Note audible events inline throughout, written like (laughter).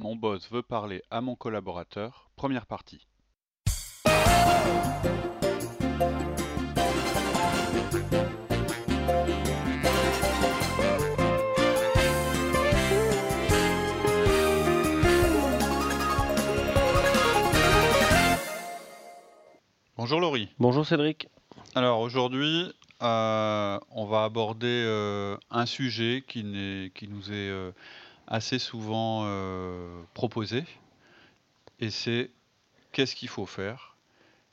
mon boss veut parler à mon collaborateur, première partie. Bonjour Laurie. Bonjour Cédric. Alors aujourd'hui, euh, on va aborder euh, un sujet qui, qui nous est euh, assez souvent euh, proposé. Et c'est qu'est-ce qu'il faut faire?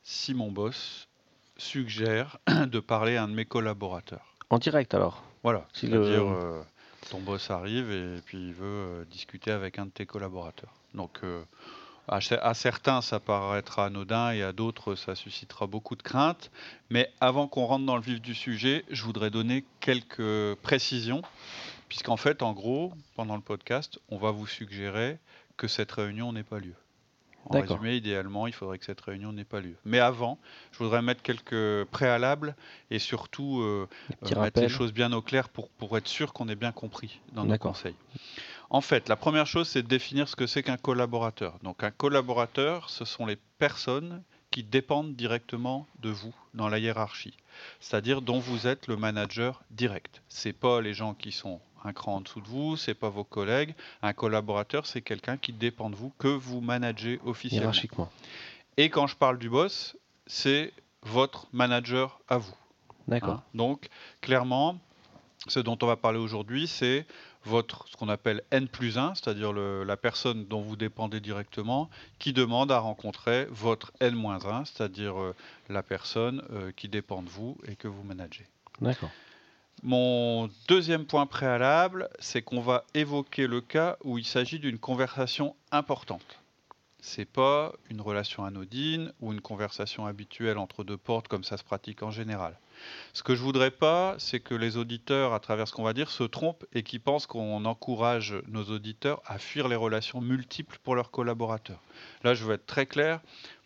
Si mon boss suggère (clears throat) de parler à un de mes collaborateurs. En direct alors? Voilà, c'est-à-dire euh, ton boss arrive et puis il veut euh, discuter avec un de tes collaborateurs. Donc à, certains ça paraîtra anodin et à d'autres ça suscitera beaucoup de craintes. Mais avant qu'on rentre dans le vif du sujet, je voudrais donner quelques précisions Puisqu'en fait, en gros, pendant le podcast, on va vous suggérer que cette réunion n'ait pas lieu. En résumé, idéalement, il faudrait que cette réunion n'ait pas lieu. Mais avant, je voudrais mettre quelques préalables et surtout euh, euh, mettre les choses bien au clair pour, pour être sûr qu'on ait bien compris dans nos conseils. En fait, la première chose, c'est de définir ce que c'est qu'un collaborateur. Donc un collaborateur, ce sont les personnes qui dépendent directement de vous dans la hiérarchie, c'est-à-dire dont vous êtes le manager direct. C'est pas les gens qui sont un cran en dessous de vous, c'est pas vos collègues. Un collaborateur, c'est quelqu'un qui dépend de vous, que vous managez officiellement. Hiérarchiquement. Et quand je parle du boss, c'est votre manager à vous. D'accord. Hein. Donc, clairement, ce dont on va parler aujourd'hui, c'est votre ce qu'on appelle N plus 1, c'est-à-dire la personne dont vous dépendez directement, qui demande à rencontrer votre N moins 1, c'est-à-dire euh, la personne euh, qui dépend de vous et que vous managez. D'accord. Mon deuxième point préalable, c'est qu'on va évoquer le cas où il s'agit d'une conversation importante. C'est pas une relation anodine ou une conversation habituelle entre deux portes comme ça se pratique en général. Ce que je voudrais pas, c'est que les auditeurs, à travers ce qu'on va dire, se trompent et qu'ils pensent qu'on encourage nos auditeurs à fuir les relations multiples pour leurs collaborateurs. Là, je veux être très clair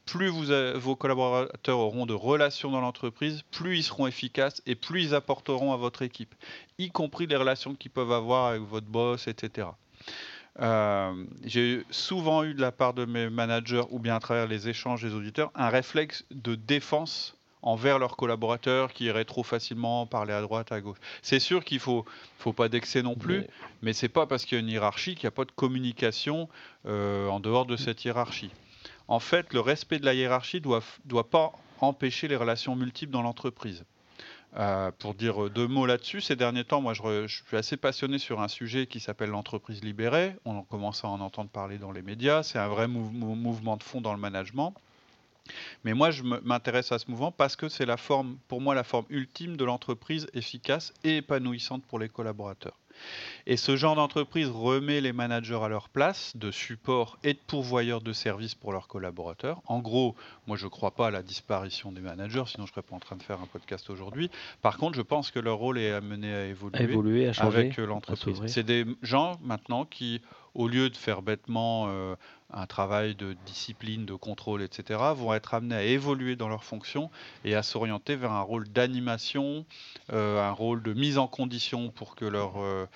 plus vos collaborateurs auront de relations dans l'entreprise, plus ils seront efficaces et plus ils apporteront à votre équipe, y compris les relations qu'ils peuvent avoir avec votre boss, etc. Euh, j'ai souvent eu de la part de mes managers ou bien à travers les échanges des auditeurs un réflexe de défense envers leurs collaborateurs qui iraient trop facilement parler à droite, à gauche. C'est sûr qu'il faut, faut pas d'excès non plus, mais, ce c'est pas parce qu'il y a une hiérarchie qu'il n'y a pas de communication euh, en dehors de cette hiérarchie en fait, le respect de la hiérarchie ne doit, pas empêcher les relations multiples dans l'entreprise. Euh, pour dire deux mots là-dessus, ces derniers temps, moi je, suis assez passionné sur un sujet qui s'appelle l'entreprise libérée. On commence à en entendre parler dans les médias. C'est un vrai mouvement de fond dans le management. Mais moi, je m'intéresse à ce mouvement parce que c'est la forme, pour moi, la forme ultime de l'entreprise efficace et épanouissante pour les collaborateurs. Et ce genre d'entreprise remet les managers à leur place de support et de pourvoyeurs de services pour leurs collaborateurs. En gros, moi je ne crois pas à la disparition des managers, sinon je ne serais pas en train de faire un podcast aujourd'hui. Par contre, je pense que leur rôle est amené à évoluer, avec l'entreprise. C'est des gens maintenant qui, au lieu de faire bêtement euh, un travail de discipline, de contrôle, etc., vont être amenés à évoluer dans leurs fonctions et à s'orienter vers un rôle d'animation, euh, un rôle de mise en condition pour que leurs euh,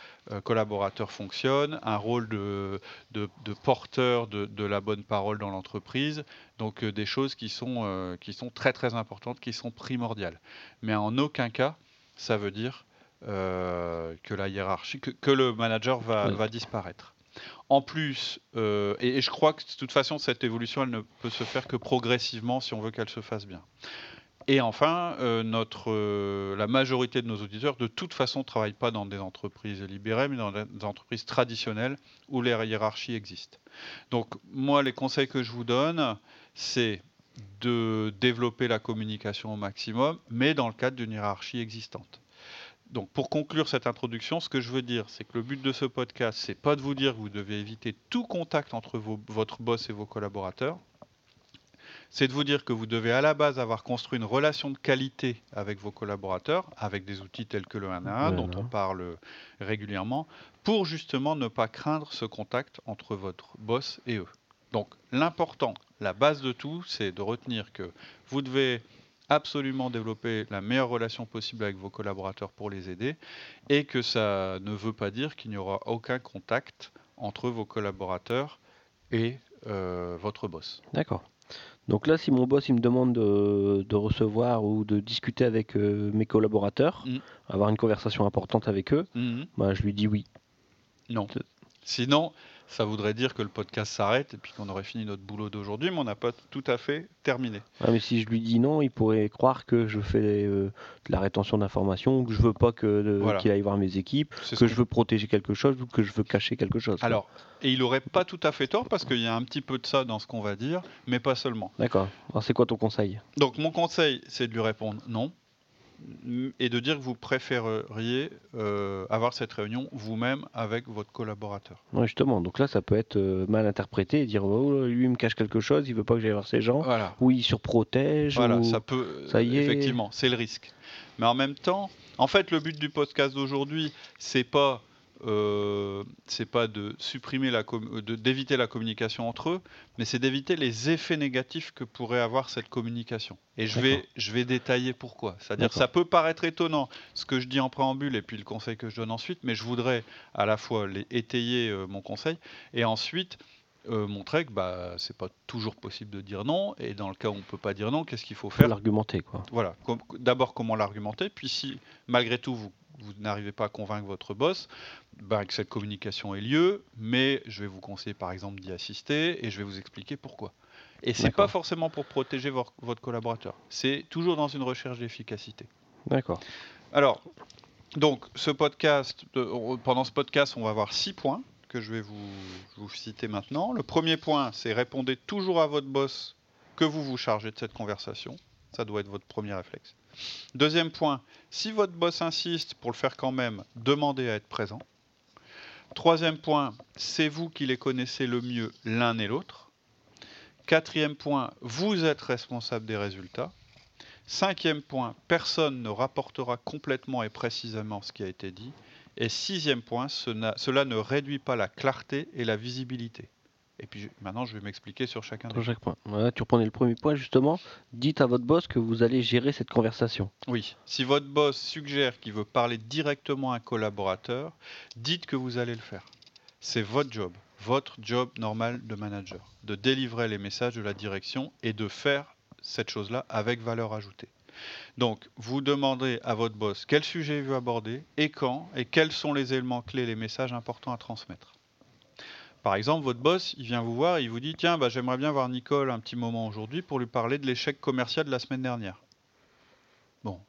collaborateurs fonctionnent, un rôle de, de, porteur de, de, la bonne parole dans l'entreprise. Donc des choses qui sont, qui sont très très importantes, qui sont primordiales. Mais en aucun cas, ça veut dire que la hiérarchie, que, le manager va, va disparaître. En plus, euh, et, je crois que de toute façon, cette évolution, ne peut se faire que progressivement si on veut qu'elle se fasse bien. Et enfin, euh, euh, la majorité de nos auditeurs, de toute façon, ne travaillent pas dans des entreprises libérées, mais dans des entreprises traditionnelles où les hiérarchies existent. Donc, moi, les conseils que je vous donne, c'est de développer la communication au maximum, mais dans le cadre d'une hiérarchie existante Donc pour conclure cette introduction, ce que je veux dire, c'est que le but de ce podcast, c'est pas de vous dire que vous devez éviter tout contact entre vos- votre boss et vos collaborateurs. C'est de vous dire que vous devez à la base avoir construit une relation de qualité avec vos collaborateurs, avec des outils tels que le 1 à 1 dont on parle régulièrement, pour justement ne pas craindre ce contact entre votre boss et eux. Donc l'important, la base de tout, c'est de retenir que vous devez absolument développer la meilleure relation possible avec vos collaborateurs pour les aider et que ça ne veut pas dire qu'il n'y aura aucun contact entre vos collaborateurs et euh, votre boss. D'accord. Donc là, si mon boss il me demande de, de recevoir ou de discuter avec euh, mes collaborateurs, Mm. avoir une conversation importante avec eux, bah, je lui dis oui. Non. Sinon, ça voudrait dire que le podcast s'arrête et puis qu'on aurait fini notre boulot d'aujourd'hui, mais on n'a pas tout à fait terminé. Ah, mais si je lui dis non, il pourrait croire que je fais euh, de la rétention d'informations, que je veux pas que de- Voilà. qu'il aille voir mes équipes, ce que je veux protéger quelque chose ou que je veux cacher quelque chose. quoi. Alors, et il aurait pas tout à fait tort parce qu'il y a un petit peu de ça dans ce qu'on va dire, mais pas seulement. D'accord. Alors c'est quoi ton conseil? Donc mon conseil, c'est de lui répondre non et de dire que vous préféreriez euh, avoir cette réunion vous-même avec votre collaborateur. Ouais, Justement, donc là ça peut être euh, mal interprété et dire oh, lui il me cache quelque chose, il veut pas que j'aille voir ces gens, Voilà. ou il surprotège. Voilà, ou- ça peut. ça y est. Effectivement, c'est le risque. Mais en même temps, en fait, le but du podcast d'aujourd'hui, c'est pas. Euh, c'est pas de supprimer la de- d'éviter la communication entre eux, mais c'est d'éviter les effets négatifs que pourrait avoir cette communication. Et je vais, je vais détailler pourquoi. C'est-à-dire, ça peut paraître étonnant ce que je dis en préambule et puis le conseil que je donne ensuite, mais je voudrais à la fois les étayer euh, mon conseil et ensuite euh, montrer que bah, c'est pas toujours possible de dire non. Et dans le cas où on peut pas dire non, qu'est-ce qu'il faut faire? l'argumenter quoi. voilà, d'abord comment l'argumenter, puis si malgré tout vous, vous n'arrivez pas à convaincre votre boss, ben, que cette communication ait lieu, mais je vais vous conseiller par exemple d'y assister et je vais vous expliquer pourquoi. Et c'est pas forcément pour protéger votre collaborateur, c'est toujours dans une recherche d'efficacité. D'accord. Alors, donc ce podcast, pendant ce podcast, on va avoir six points que je vais vous, vous citer maintenant. Le premier point, c'est répondez toujours à votre boss que vous vous chargez de cette conversation. Ça doit être votre premier réflexe. Deuxième point, si votre boss insiste pour le faire quand même, demandez à être présent. Troisième point, c'est vous qui les connaissez le mieux l'un et l'autre. Quatrième point, vous êtes responsable des résultats. Cinquième point, personne ne rapportera complètement et précisément ce qui a été dit. Et sixième point, cela ne réduit pas la clarté et la visibilité. Et puis je- maintenant, je vais m'expliquer sur chacun des Sur chaque point. Tu reprenais le premier point justement. Dites à votre boss que vous allez gérer cette conversation. Oui, si votre boss suggère qu'il veut parler directement à un collaborateur, dites que vous allez le faire. C'est votre job, votre job normal de manager, de délivrer les messages de la direction et de faire cette chose-là avec valeur ajoutée. Donc, vous demandez à votre boss quel sujet il veut aborder et quand et quels sont les éléments clés, les messages importants à transmettre. Par exemple, votre boss, il vient vous voir et il vous dit Tiens, bah, j'aimerais bien voir Nicole un petit moment aujourd'hui pour lui parler de l'échec commercial de la semaine dernière. Bon.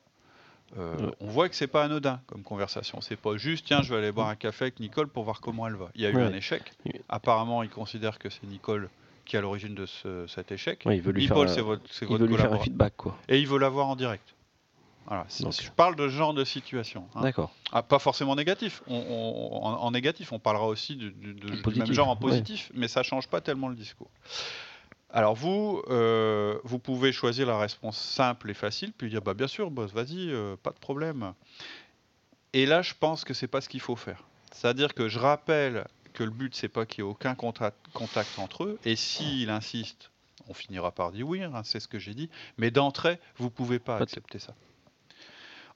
Euh, Ouais. On voit que c'est pas anodin comme conversation. C'est pas juste Tiens, je vais aller boire un café avec Nicole pour voir comment elle va. Il y a eu Ouais. un échec. Apparemment, il considère que c'est Nicole qui est à l'origine de ce- cet échec. Ouais, il veut lui Nicole, faire, c'est un- votre, c'est il votre veut lui faire un feedback quoi. Et il veut l'avoir en direct. Voilà. Si- Donc. Je parle de ce genre de situation. hein. D'accord. Ah, pas forcément négatif. On- on- en, en négatif, on parlera aussi du, du- de- du positif, même genre en ouais. positif, mais ça change pas tellement le discours. Alors vous, euh, vous pouvez choisir la réponse simple et facile, puis dire bah bien sûr, boss, vas-y, euh, pas de problème. Et là, je pense que c'est pas ce qu'il faut faire. C'est-à-dire que je rappelle que le but c'est pas qu'il y ait aucun contact, entre eux, et s'il insiste, on finira par dire oui, hein, c'est ce que j'ai dit. Mais d'entrée, vous pouvez pas accepter ça.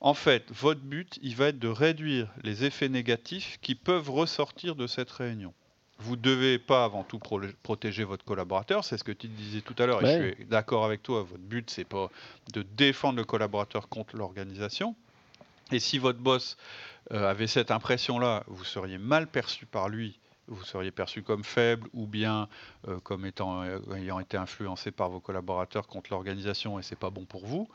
En fait, votre but, il va être de réduire les effets négatifs qui peuvent ressortir de cette réunion. Vous ne devez pas avant tout pro- protéger votre collaborateur, c'est ce que tu disais tout à l'heure, et je suis d'accord avec toi. Votre but, c'est pas de défendre le collaborateur contre l'organisation. Et si votre boss euh, avait cette impression-là, vous seriez mal perçu par lui, vous seriez perçu comme faible ou bien euh, comme euh, ayant été influencé par vos collaborateurs contre l'organisation et c'est pas bon pour vous.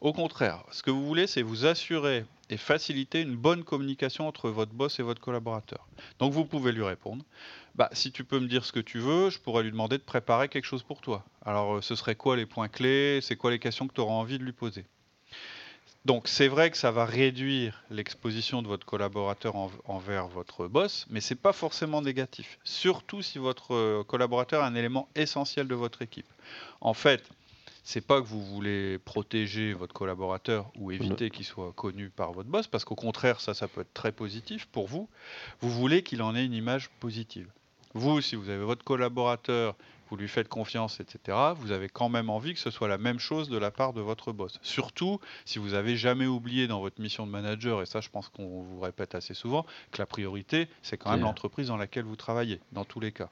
Au contraire, ce que vous voulez, c'est vous assurer et faciliter une bonne communication entre votre boss et votre collaborateur. Donc vous pouvez lui répondre. Bah, si tu peux me dire ce que tu veux, je pourrais lui demander de préparer quelque chose pour toi. Alors, euh, ce serait quoi les points clés? C'est quoi les questions que tu auras envie de lui poser? Donc c'est vrai que ça va réduire l'exposition de votre collaborateur envers votre boss, mais c'est pas forcément négatif. Surtout si votre euh, collaborateur est un élément essentiel de votre équipe. En fait, c'est pas que vous voulez protéger votre collaborateur ou éviter qu'il soit connu par votre boss, parce qu'au contraire, ça, ça peut être très positif pour vous. Vous voulez qu'il en ait une image positive. Vous, si vous avez votre collaborateur vous lui faites confiance, etc., vous avez quand même envie que ce soit la même chose de la part de votre boss. Surtout si vous avez jamais oublié dans votre mission de manager, et ça je pense qu'on vous répète assez souvent, que la priorité, c'est quand même l'entreprise dans laquelle vous travaillez, dans tous les cas.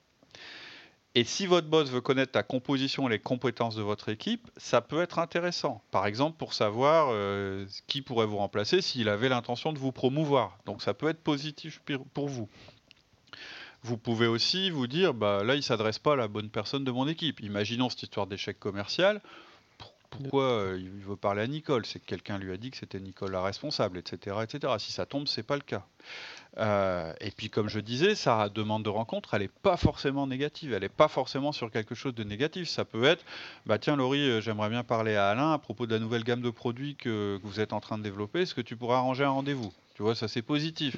Et si votre boss veut connaître la composition et les compétences de votre équipe, ça peut être intéressant. Par exemple, pour savoir euh, qui pourrait vous remplacer s'il avait l'intention de vous promouvoir. Donc ça peut être positif pour vous. Vous pouvez aussi vous dire, bah, là, il ne s'adresse pas à la bonne personne de mon équipe. Imaginons cette histoire d'échec commercial. Pourquoi euh, il veut parler à Nicole? C'est que quelqu'un lui a dit que c'était Nicole la responsable, etc., etc. Si ça tombe, c'est pas le cas. Euh, et puis, comme je disais, sa demande de rencontre, elle n'est pas forcément négative. Elle n'est pas forcément sur quelque chose de négatif. Ça peut être, bah tiens, Laurie, euh, j'aimerais bien parler à Alain à propos de la nouvelle gamme de produits que, vous êtes en train de développer. Est-ce que tu pourrais arranger un rendez-vous? Tu vois, ça c'est positif.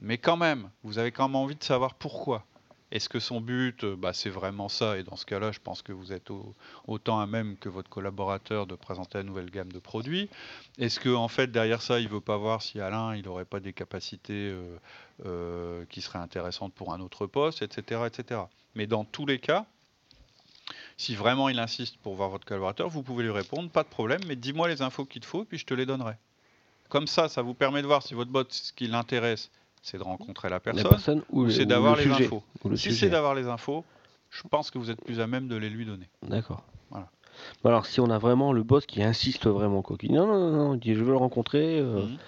Mais quand même, vous avez quand même envie de savoir pourquoi. Est-ce que son but, euh, bah, c'est vraiment ça? Et dans ce cas-là, je pense que vous êtes autant à même que votre collaborateur de présenter la nouvelle gamme de produits. Est-ce que en fait derrière ça, il veut pas voir si Alain, il n'aurait pas des capacités euh, euh, qui seraient intéressantes pour un autre poste, etc., etc. Mais dans tous les cas, si vraiment il insiste pour voir votre collaborateur, vous pouvez lui répondre, pas de problème, mais dis-moi les infos qu'il te faut, puis je te les donnerai. Comme ça, ça vous permet de voir si votre bot, ce qui l'intéresse, c'est de rencontrer la personne, ou, c'est d'avoir les infos. Si c'est d'avoir les infos, je pense que vous êtes plus à même de les lui donner. D'accord. Voilà. Alors si on a vraiment le boss qui insiste vraiment, quoi, qui dit non, non, non, dit je veux le rencontrer, euh, mhm.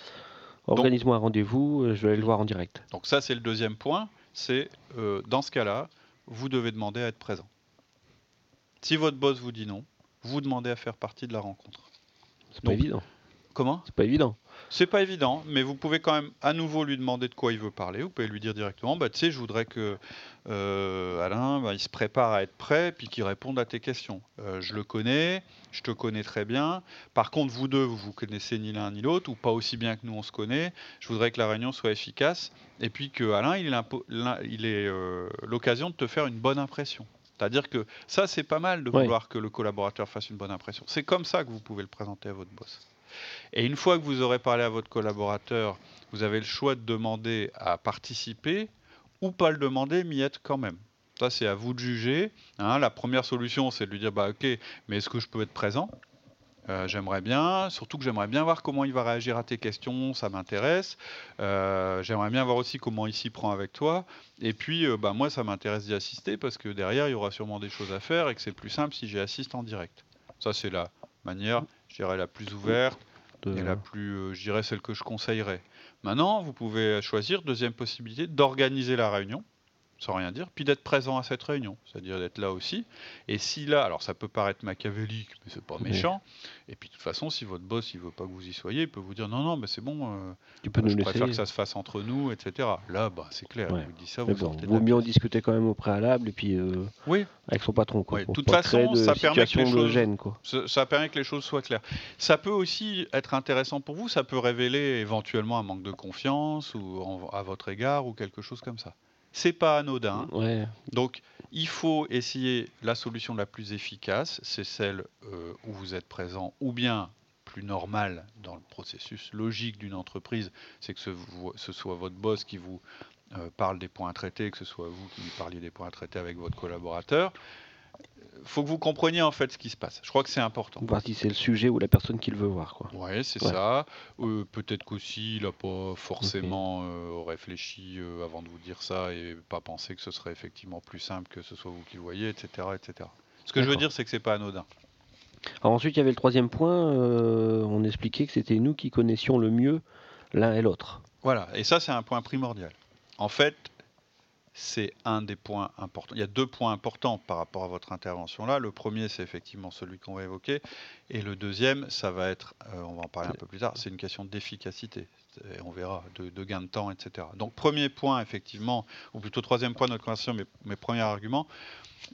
organise-moi un rendez-vous, euh, je vais aller le voir en direct. Donc ça c'est le deuxième point, c'est euh, dans ce cas-là, vous devez demander à être présent. Si votre boss vous dit non, vous demandez à faire partie de la rencontre. C'est pas évident. Comment C'est pas évident. C'est pas évident, mais vous pouvez quand même à nouveau lui demander de quoi il veut parler. Vous pouvez lui dire directement, bah tu sais, je voudrais que euh, Alain, bah, il se prépare à être prêt, puis qu'il réponde à tes questions. Euh, je le connais, je te connais très bien. Par contre, vous deux, vous vous connaissez ni l'un ni l'autre, ou pas aussi bien que nous on se connaît. Je voudrais que la réunion soit efficace, et puis que Alain, il ait euh, l'occasion de te faire une bonne impression. C'est-à-dire que ça, c'est pas mal de vouloir que le collaborateur fasse une bonne impression. C'est comme ça que vous pouvez le présenter à votre boss. Et une fois que vous aurez parlé à votre collaborateur, vous avez le choix de demander à participer ou pas le demander, mais y être quand même. Ça, c'est à vous de juger. Hein. La première solution, c'est de lui dire bah, Ok, mais est-ce que je peux être présent? Euh, J'aimerais bien, surtout que j'aimerais bien voir comment il va réagir à tes questions, ça m'intéresse. Euh, j'aimerais bien voir aussi comment il s'y prend avec toi. Et puis, euh, bah, moi, ça m'intéresse d'y assister parce que derrière, il y aura sûrement des choses à faire et que c'est plus simple si j'y assiste en direct. Ça, c'est la manière je dirais, la plus ouverte et la plus, euh, je dirais, celle que je conseillerais. Maintenant, vous pouvez choisir, deuxième possibilité, d'organiser la réunion sans rien dire, puis d'être présent à cette réunion, c'est-à-dire d'être là aussi. Et si là, alors ça peut paraître machiavélique, mais c'est pas méchant. Et puis de toute façon, si votre boss il veut pas que vous y soyez, il peut vous dire non non, mais c'est bon, euh, tu peux je préfère que ça se fasse entre nous, etc. Là, bah c'est clair, vous dit ça, vous bon, Vaut mieux en discuter quand même au préalable et puis euh, oui. avec son patron. Quoi, de toute façon, ça permet que les choses, gêne, quoi. Ça, permet que les choses soient claires. Ça peut aussi être intéressant pour vous, ça peut révéler éventuellement un manque de confiance ou à votre égard ou quelque chose comme ça c'est pas anodin. Donc, il faut essayer la solution la plus efficace, c'est celle euh, où vous êtes présent, ou bien plus normale dans le processus logique d'une entreprise, c'est que ce, soit votre boss qui vous euh, parle des points à traiter, que ce soit vous qui lui parliez des points à traiter avec votre collaborateur faut que vous compreniez en fait ce qui se passe. Je crois que c'est important. Voir si c'est le sujet ou la personne qu'il veut voir. Quoi. Ouais, c'est ça. Euh, peut-être qu'aussi il n'a pas forcément euh, réfléchi euh, avant de vous dire ça et pas pensé que ce serait effectivement plus simple que ce soit vous qui le voyez, etc., etc. Ce que je veux dire, c'est que c'est pas anodin. Alors ensuite, il y avait le troisième point. on expliquait que c'était nous qui connaissions le mieux l'un et l'autre. Voilà, et ça c'est un point primordial. En fait, c'est un des points importants. Il y a deux points importants par rapport à votre intervention là. Le premier, c'est effectivement celui qu'on va évoquer. Et le deuxième, ça va être, euh, on va en parler un peu plus tard, c'est une question d'efficacité. On verra, de, gain de temps, etc. Donc, premier point, effectivement, ou plutôt troisième point de notre conversation, mes, mes premiers arguments,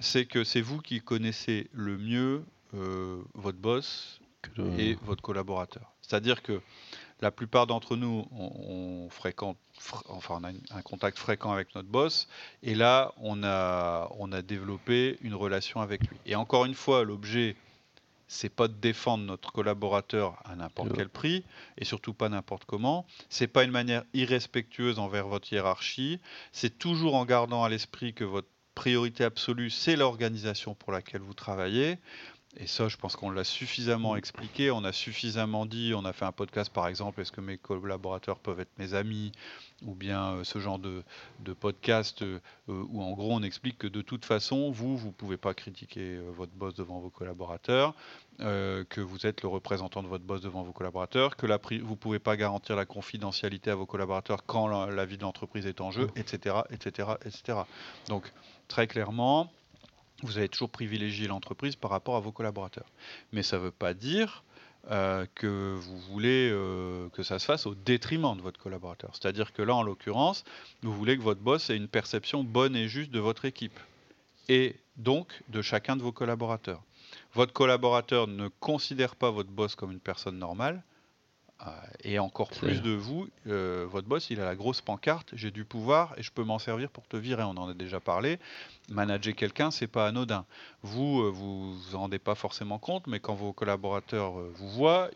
c'est que c'est vous qui connaissez le mieux euh, votre boss et votre collaborateur. C'est-à-dire que la plupart d'entre nous, on, fréquente, enfin, on a un contact fréquent avec notre boss, et là, on a, on a développé une relation avec lui. Et encore une fois, l'objet, c'est pas de défendre notre collaborateur à n'importe quel prix, et surtout pas n'importe comment. C'est pas une manière irrespectueuse envers votre hiérarchie. C'est toujours en gardant à l'esprit que votre priorité absolue, c'est l'organisation pour laquelle vous travaillez. Et ça, je pense qu'on l'a suffisamment mm. expliqué, on a suffisamment dit, on a fait un podcast par exemple, est-ce que mes collaborateurs peuvent être mes amis, ou bien euh, ce genre de, podcast euh, euh, où en gros on explique que de toute façon, vous, vous ne pouvez pas critiquer votre boss devant vos collaborateurs, que vous êtes le représentant de votre boss devant vos collaborateurs, que la vous ne pouvez pas garantir la confidentialité à vos collaborateurs quand la, la vie de l'entreprise est en jeu, etc., etc., etc. Donc très clairement, vous avez toujours privilégié l'entreprise par rapport à vos collaborateurs. Mais ça ne veut pas dire euh, que vous voulez euh, que ça se fasse au détriment de votre collaborateur. C'est-à-dire que là, en l'occurrence, vous voulez que votre boss ait une perception bonne et juste de votre équipe et donc de chacun de vos collaborateurs. Votre collaborateur ne considère pas votre boss comme une personne normale, et encore plus de vous, euh, votre boss, il a la grosse pancarte, j'ai du pouvoir et je peux m'en servir pour te virer. On en a déjà parlé. Manager quelqu'un, c'est pas anodin. Vous, euh, vous vous en rendez pas forcément compte, mais quand vos collaborateurs vous voient,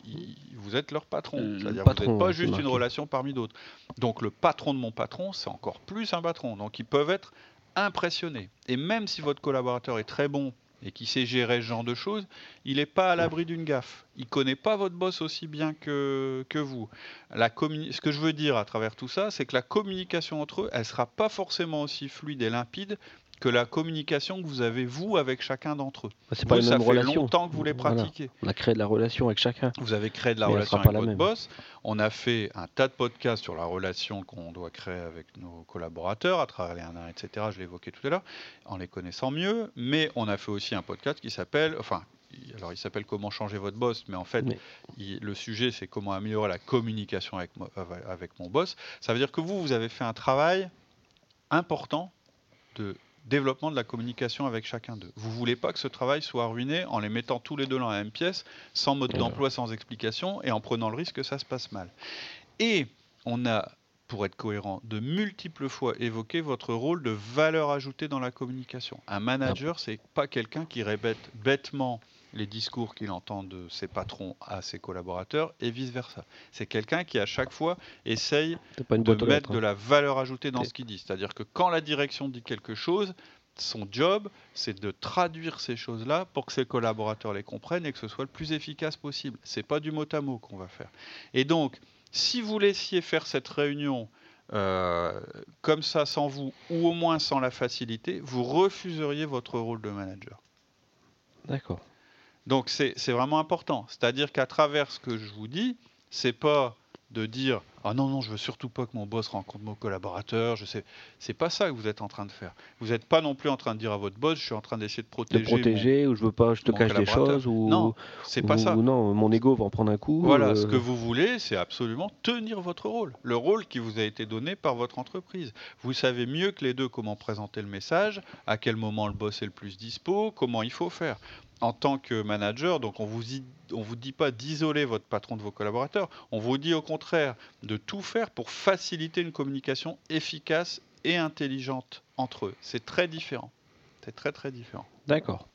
vous êtes leur patron. C'est-à-dire que vous n'êtes pas juste une relation parmi d'autres. Donc le patron de mon patron, c'est encore plus un patron. Donc ils peuvent être impressionnés. Et même si votre collaborateur est très bon et qui sait gérer ce genre de choses, il n'est pas à l'abri d'une gaffe. Il connaît pas votre boss aussi bien que, que vous. La ce que je veux dire à travers tout ça, c'est que la communication entre eux, elle sera pas forcément aussi fluide et limpide que la communication que vous avez vous avec chacun d'entre eux. C'est pas ça fait longtemps que vous les pratiquez. On a créé de la relation avec chacun. Vous avez créé de la relation avec votre boss. On a fait un tas de podcasts sur la relation qu'on doit créer avec nos collaborateurs à travers les 1 etc. Je l'évoquais tout à l'heure, en les connaissant mieux. Mais on a fait aussi un podcast qui s'appelle, enfin, alors il s'appelle Comment changer votre boss, mais en fait, le sujet c'est comment améliorer la communication avec, avec mon boss. Ça veut dire que vous, vous avez fait un travail important de développement de la communication avec chacun d'eux. Vous voulez pas que ce travail soit ruiné en les mettant tous les deux dans la même pièce, sans mode d'emploi, sans explication, et en prenant le risque que ça se passe mal. Et on a, pour être cohérent, de multiples fois évoqué votre rôle de valeur ajoutée dans la communication. Un manager, c'est pas quelqu'un qui répète bêtement les discours qu'il entend de ses patrons à ses collaborateurs et vice-versa. C'est quelqu'un qui à chaque fois essaye de mettre de hein. la valeur ajoutée dans ce qu'il dit. C'est-à-dire que quand la direction dit quelque chose, son job, c'est de traduire ces choses-là pour que ses collaborateurs les comprennent et que ce soit le plus efficace possible. C'est pas du mot à mot qu'on va faire. Et donc, si vous laissiez faire cette réunion euh, comme ça sans vous, ou au moins sans la facilité, vous refuseriez votre rôle de manager. D'accord. Donc c'est vraiment important. C'est-à-dire qu'à travers ce que je vous dis, c'est pas de dire ah non non je veux surtout pas que mon boss rencontre mon collaborateur je sais c'est pas ça que vous êtes en train de faire. Vous n'êtes pas non plus en train de dire à votre boss je suis en train d'essayer de protéger de protéger ou je veux pas je te cache des choses ou non c'est pas ça. non mon ego va en prendre un coup voilà ce euh. que vous voulez c'est absolument tenir votre rôle. Le rôle qui vous a été donné par votre entreprise. Vous savez mieux que les deux comment présenter le message à quel moment le boss est le plus dispo comment il faut faire en tant que manager, donc on vous on vous dit pas d'isoler votre patron de vos collaborateurs, on vous dit au contraire de tout faire pour faciliter une communication efficace et intelligente entre eux. C'est très différent. C'est très très différent. D'accord.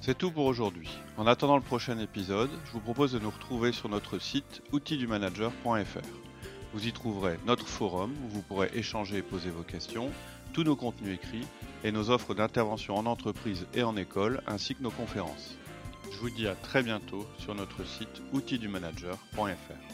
C'est tout pour aujourd'hui. En attendant le prochain épisode, je vous propose de nous retrouver sur notre site outildumanager.fr. Vous y trouverez notre forum où vous pourrez échanger et poser vos questions, tous nos contenus écrits et nos offres d'intervention en entreprise et en école, ainsi que nos conférences. Je vous dis à très bientôt sur notre site outildumanager.fr.